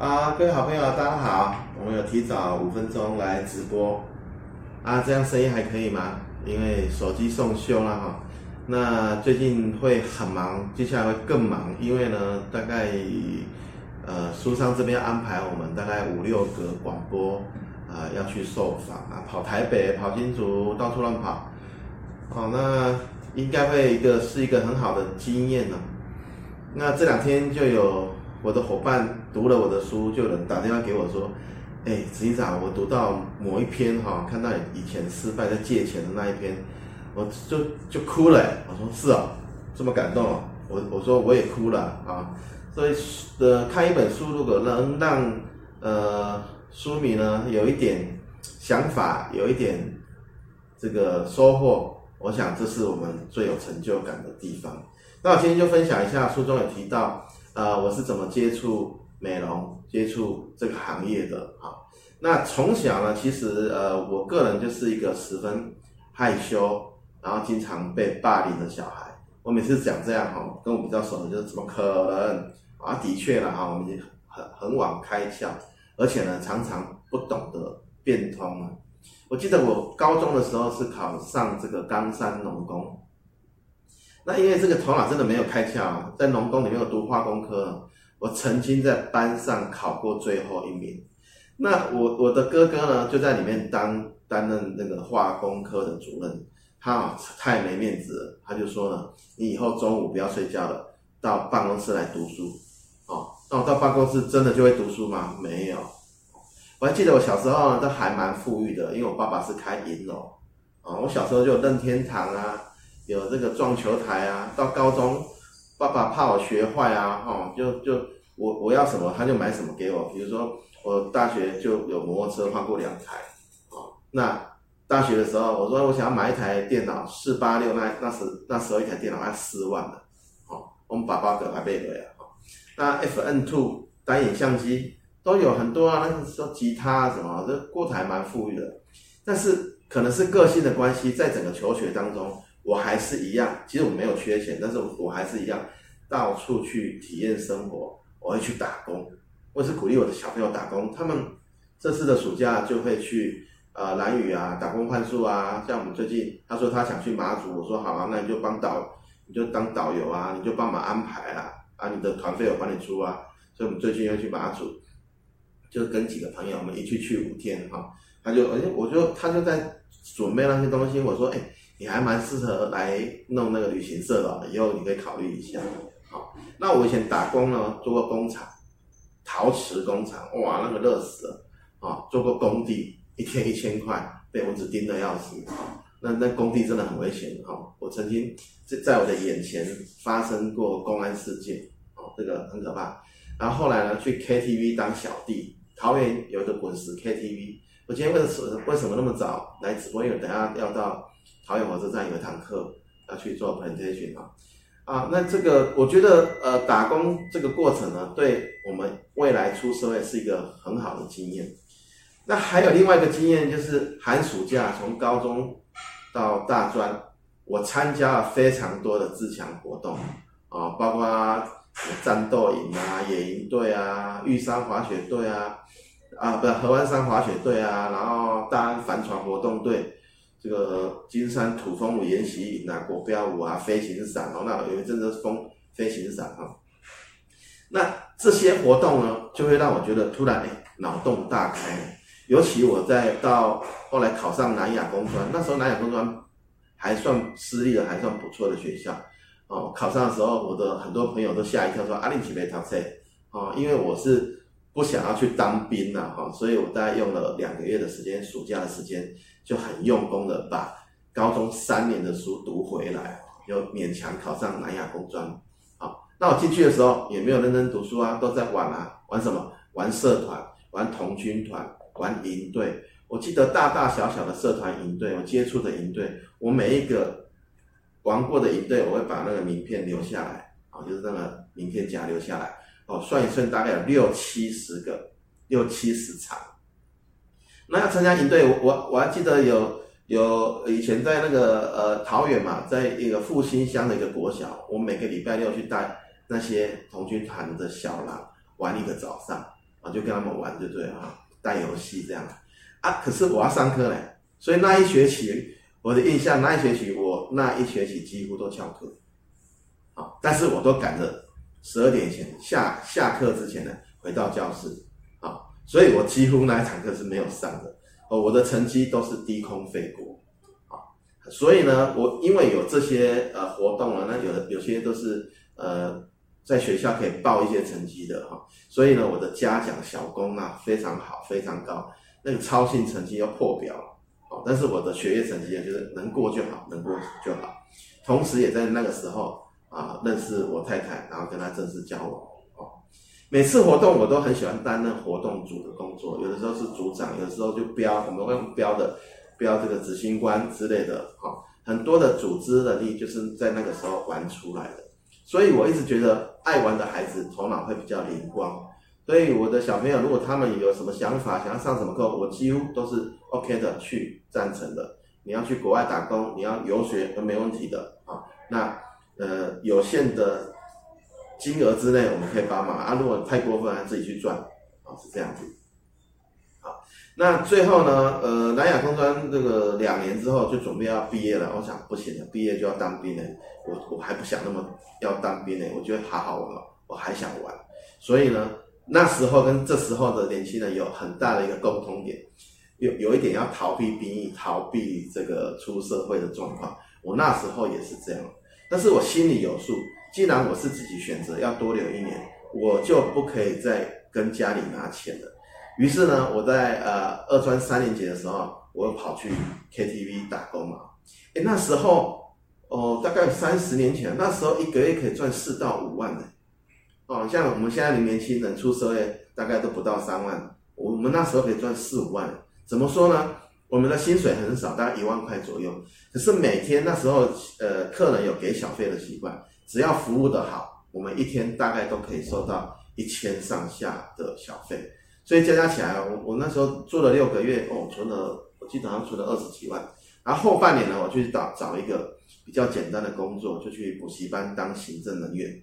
啊，各位好朋友，大家好！我们有提早五分钟来直播啊，这样声音还可以吗？因为手机送修了哈。那最近会很忙，接下来会更忙，因为呢，大概呃书商这边安排我们大概五六个广播啊、呃、要去受访啊，跑台北、跑新竹，到处乱跑。好，那应该会一个是一个很好的经验呢。那这两天就有。我的伙伴读了我的书，就有人打电话给我说：“哎，执行长，我读到某一篇哈，看到以前失败在借钱的那一篇，我就就哭了。”我说：“是啊，这么感动！”我我说我也哭了啊。所以呃，看一本书，如果能让呃书迷呢有一点想法，有一点这个收获，我想这是我们最有成就感的地方。那我今天就分享一下书中有提到。呃，我是怎么接触美容、接触这个行业的？哈，那从小呢，其实呃，我个人就是一个十分害羞，然后经常被霸凌的小孩。我每次讲这样哈，跟我比较熟的就是怎么可能啊？的确了哈，我们很很晚开窍，而且呢，常常不懂得变通了。我记得我高中的时候是考上这个冈山农工。那因为这个头脑真的没有开窍，在农工里面有读化工科，我曾经在班上考过最后一名。那我我的哥哥呢，就在里面当担任那个化工科的主任，他太没面子了，他就说呢，你以后中午不要睡觉了，到办公室来读书。哦，那我到办公室真的就会读书吗？没有。我还记得我小时候呢，都还蛮富裕的，因为我爸爸是开银楼，啊，我小时候就有任天堂啊。有这个撞球台啊，到高中，爸爸怕我学坏啊，哈，就就我我要什么他就买什么给我。比如说我大学就有摩托车换过两台，哦，那大学的时候我说我想要买一台电脑四八六，那那时那时候一台电脑要四万了，哦，我们爸爸给还背回来，哦，那 F N Two 单眼相机都有很多啊，那时候吉他什么，这过得还蛮富裕的，但是可能是个性的关系，在整个求学当中。我还是一样，其实我没有缺钱，但是我还是一样，到处去体验生活。我会去打工，我是鼓励我的小朋友打工。他们这次的暑假就会去呃蓝屿啊打工换宿啊。像我们最近，他说他想去马祖，我说好啊，那你就帮导，你就当导游啊，你就帮忙安排啊，啊你的团费我帮你出啊。所以我们最近要去马祖，就跟几个朋友我们一起去五天哈、他就哎，我就他就在准备那些东西，我说哎。你还蛮适合来弄那个旅行社的，以后你可以考虑一下。好，那我以前打工呢，做过工厂，陶瓷工厂，哇，那个热死了啊！做过工地，一天一千块，被蚊子叮得要死。那那工地真的很危险哈！我曾经在在我的眼前发生过公安事件，哦，这个很可怕。然后后来呢，去 KTV 当小弟，桃园有一个滚石 KTV。我今天为什么为什么那么早来直播？因为等下要到。桃园火车站有一堂课要去做 presentation 啊，啊，那这个我觉得呃打工这个过程呢，对我们未来出社会是一个很好的经验。那还有另外一个经验就是寒暑假从高中到大专，我参加了非常多的自强活动啊，包括战斗营啊、野营队啊、玉山滑雪队啊，啊不是合欢山滑雪队啊，然后大安帆船活动队。这个金山土风舞研习营啊，国标舞啊，飞行伞哦，那有一阵子风飞行伞啊，那这些活动呢，就会让我觉得突然哎，脑洞大开。尤其我在到后来考上南亚工专，那时候南亚工专还算私立的，还算不错的学校哦。考上的时候，我的很多朋友都吓一跳，说阿玲起没考车哦，因为我是。不想要去当兵了哈，所以我大概用了两个月的时间，暑假的时间就很用功的把高中三年的书读回来，又勉强考上南亚工专。好，那我进去的时候也没有认真读书啊，都在玩啊，玩什么？玩社团，玩童军团，玩营队。我记得大大小小的社团营队，我接触的营队，我每一个玩过的营队，我会把那个名片留下来，啊，就是那个名片夹留下来。哦，算一算大概有六七十个，六七十场。那要参加营队，我我我还记得有有以前在那个呃桃园嘛，在一个复兴乡的一个国小，我每个礼拜六去带那些童军团的小狼玩一个早上。啊，就跟他们玩，对不对啊？带游戏这样啊。可是我要上课嘞，所以那一学期我的印象，那一学期我那一学期几乎都翘课，啊，但是我都赶着十二点前下下课之前呢回到教室，所以我几乎那一堂课是没有上的，哦，我的成绩都是低空飞过，啊，所以呢，我因为有这些呃活动了，那有的有些都是呃。在学校可以报一些成绩的哈，所以呢，我的嘉奖小功啊非常好，非常高，那个操行成绩要破表哦。但是我的学业成绩就是能过就好，能过就好。同时也在那个时候啊认识我太太，然后跟她正式交往。每次活动我都很喜欢担任活动组的工作，有的时候是组长，有的时候就标，我们会用标的标这个执行官之类的哈。很多的组织能力就是在那个时候玩出来的。所以我一直觉得爱玩的孩子头脑会比较灵光，所以我的小朋友如果他们有什么想法，想要上什么课，我几乎都是 OK 的，去赞成的。你要去国外打工，你要游学都没问题的啊。那呃有限的金额之内我们可以帮忙。啊，如果太过分，还自己去赚。啊，是这样子。好那最后呢，呃，南亚工专这个两年之后就准备要毕业了，我想不行了，毕业就要当兵了，我我还不想那么要当兵呢，我觉得好好玩，我还想玩，所以呢，那时候跟这时候的年轻人有很大的一个共通点，有有一点要逃避兵役，逃避这个出社会的状况，我那时候也是这样，但是我心里有数，既然我是自己选择要多留一年，我就不可以再跟家里拿钱了。于是呢，我在呃二专三年级的时候，我跑去 KTV 打工嘛。诶，那时候哦，大概三十年前，那时候一个月可以赚四到五万呢。哦，像我们现在的年轻人出社会，大概都不到三万，我们那时候可以赚四五万。怎么说呢？我们的薪水很少，大概一万块左右。可是每天那时候，呃，客人有给小费的习惯，只要服务的好，我们一天大概都可以收到一千上下的小费。所以加加起来，我我那时候做了六个月，哦，存了，我基本上存了二十几万。然后后半年呢，我去找找一个比较简单的工作，就去补习班当行政人员。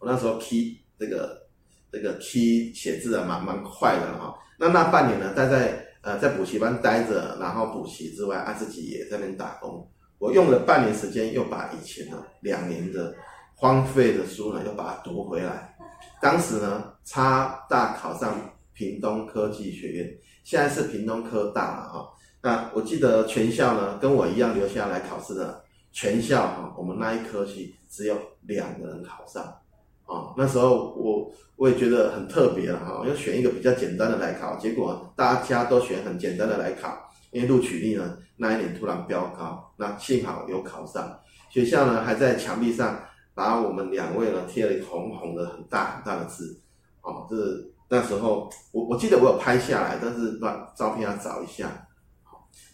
我那时候 k 这个这个 k 写字啊，蛮蛮快的哈。那那半年呢，待在呃在补习班待着，然后补习之外，啊自己也在那边打工。我用了半年时间，又把以前呢两年的荒废的书呢，又把它读回来。当时呢，差大考上屏东科技学院，现在是屏东科大了哈。那我记得全校呢，跟我一样留下来考试的全校哈，我们那一科系只有两个人考上啊。那时候我我也觉得很特别了哈，要选一个比较简单的来考，结果大家都选很简单的来考，因为录取率呢那一年突然飙高，那幸好有考上。学校呢还在墙壁上。把我们两位呢贴了一个红红的很大很大的字，哦，这是那时候我我记得我有拍下来，但是把照片要找一下。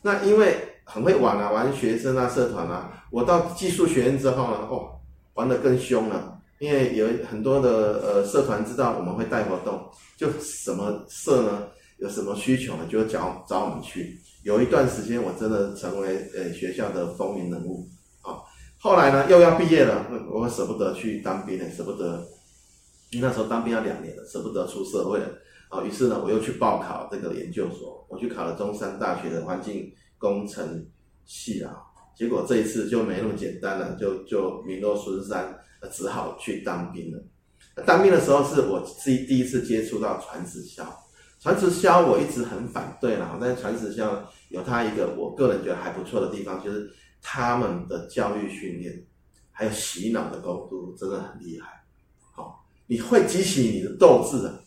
那因为很会玩啊，玩学生啊，社团啊，我到技术学院之后呢，哦，玩得更凶了，因为有很多的呃社团知道我们会带活动，就什么社呢，有什么需求呢，就找找我们去。有一段时间我真的成为呃学校的风云人物啊。后来呢，又要毕业了，我舍不得去当兵了，舍不得，那时候当兵要两年了，舍不得出社会了啊。于是呢，我又去报考这个研究所，我去考了中山大学的环境工程系啊。结果这一次就没那么简单了，就就名落孙山，只好去当兵了。当兵的时候是我自己第一次接触到传直销，传直销我一直很反对啦，但是传直销有它一个我个人觉得还不错的地方，就是。他们的教育训练，还有洗脑的功夫真的很厉害，好，你会激起你的斗志啊，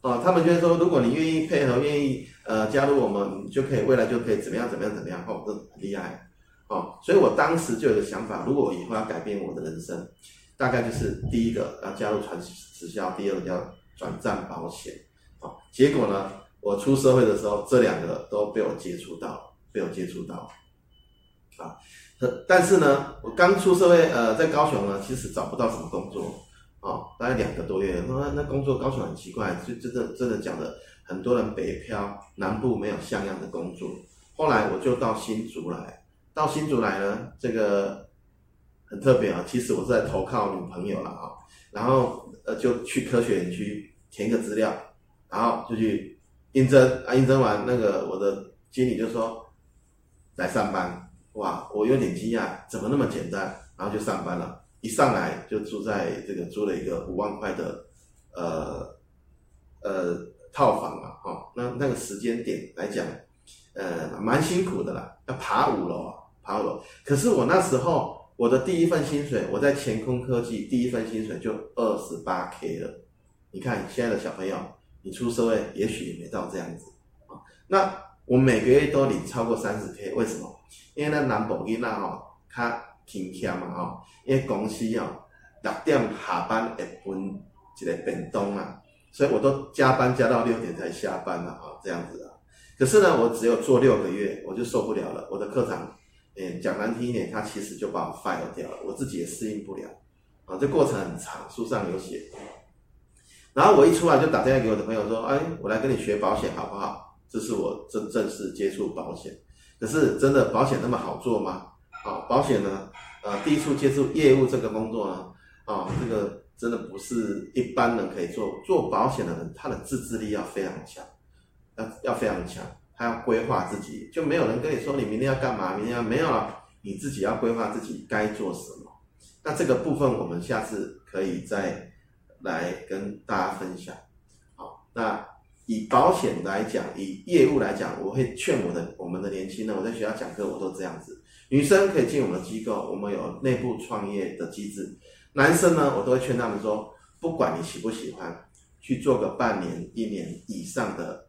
啊，他们觉得说，如果你愿意配合，愿意呃加入我们，就可以未来就可以怎么样怎么样怎么样，哦，这很厉害，哦，所以我当时就有个想法，如果我以后要改变我的人生，大概就是第一个要加入传直销，第二个叫转战保险，哦，结果呢，我出社会的时候，这两个都被我接触到，被我接触到。啊，但是呢，我刚出社会，呃，在高雄呢，其实找不到什么工作，哦，大概两个多月，那那工作高雄很奇怪，就真的真的讲的，很多人北漂，南部没有像样的工作。后来我就到新竹来，到新竹来呢，这个很特别啊，其实我是在投靠女朋友了啊，然后呃就去科学园区填个资料，然后就去应征啊，应征完那个我的经理就说来上班，哇，我有点惊讶，怎么那么简单？然后就上班了，一上来就住在这个租了一个五万块的呃呃套房嘛，哦，那那个时间点来讲，呃，蛮辛苦的啦，要爬五楼啊，爬五楼。可是我那时候我的第一份薪水，我在前空科技第一份薪水就二十八 K 了。你看现在的小朋友，你出社会也许也没到这样子啊。那我每个月都领超过三十 K，为什么？因为那南部囡仔吼，他挺强嘛吼，因为公司哦六点下班会分一个便当啊，所以我都加班加到六点才下班了啊，这样子啊。可是呢，我只有做六个月，我就受不了了。我的课长，嗯，讲难听一点，他其实就把我 fire 掉了，我自己也适应不了啊。这过程很长，书上有写。然后我一出来就打电话给我的朋友说：“哎，我来跟你学保险好不好？”这是我正正式接触保险。可是真的保险那么好做吗？啊，保险呢？呃，第一次接触业务这个工作呢，啊，这个真的不是一般人可以做。做保险的人，他的自制力要非常强，要要非常强，他要规划自己，就没有人跟你说你明天要干嘛，明天要没有了，你自己要规划自己该做什么。那这个部分我们下次可以再。来跟大家分享，好，那以保险来讲，以业务来讲，我会劝我的我们的年轻人，我在学校讲课，我都这样子。女生可以进我们机构，我们有内部创业的机制。男生呢，我都会劝他们说，不管你喜不喜欢，去做个半年、一年以上的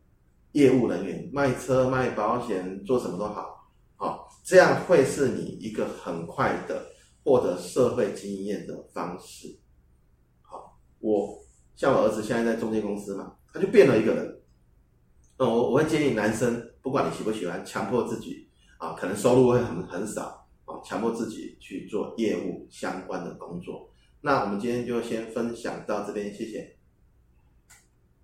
业务人员，卖车、卖保险，做什么都好，好，这样会是你一个很快的获得社会经验的方式。我像我儿子现在在中介公司嘛，他就变了一个人。那我我会建议男生，不管你喜不喜欢，强迫自己啊，可能收入会很很少啊，强迫自己去做业务相关的工作。那我们今天就先分享到这边，谢谢。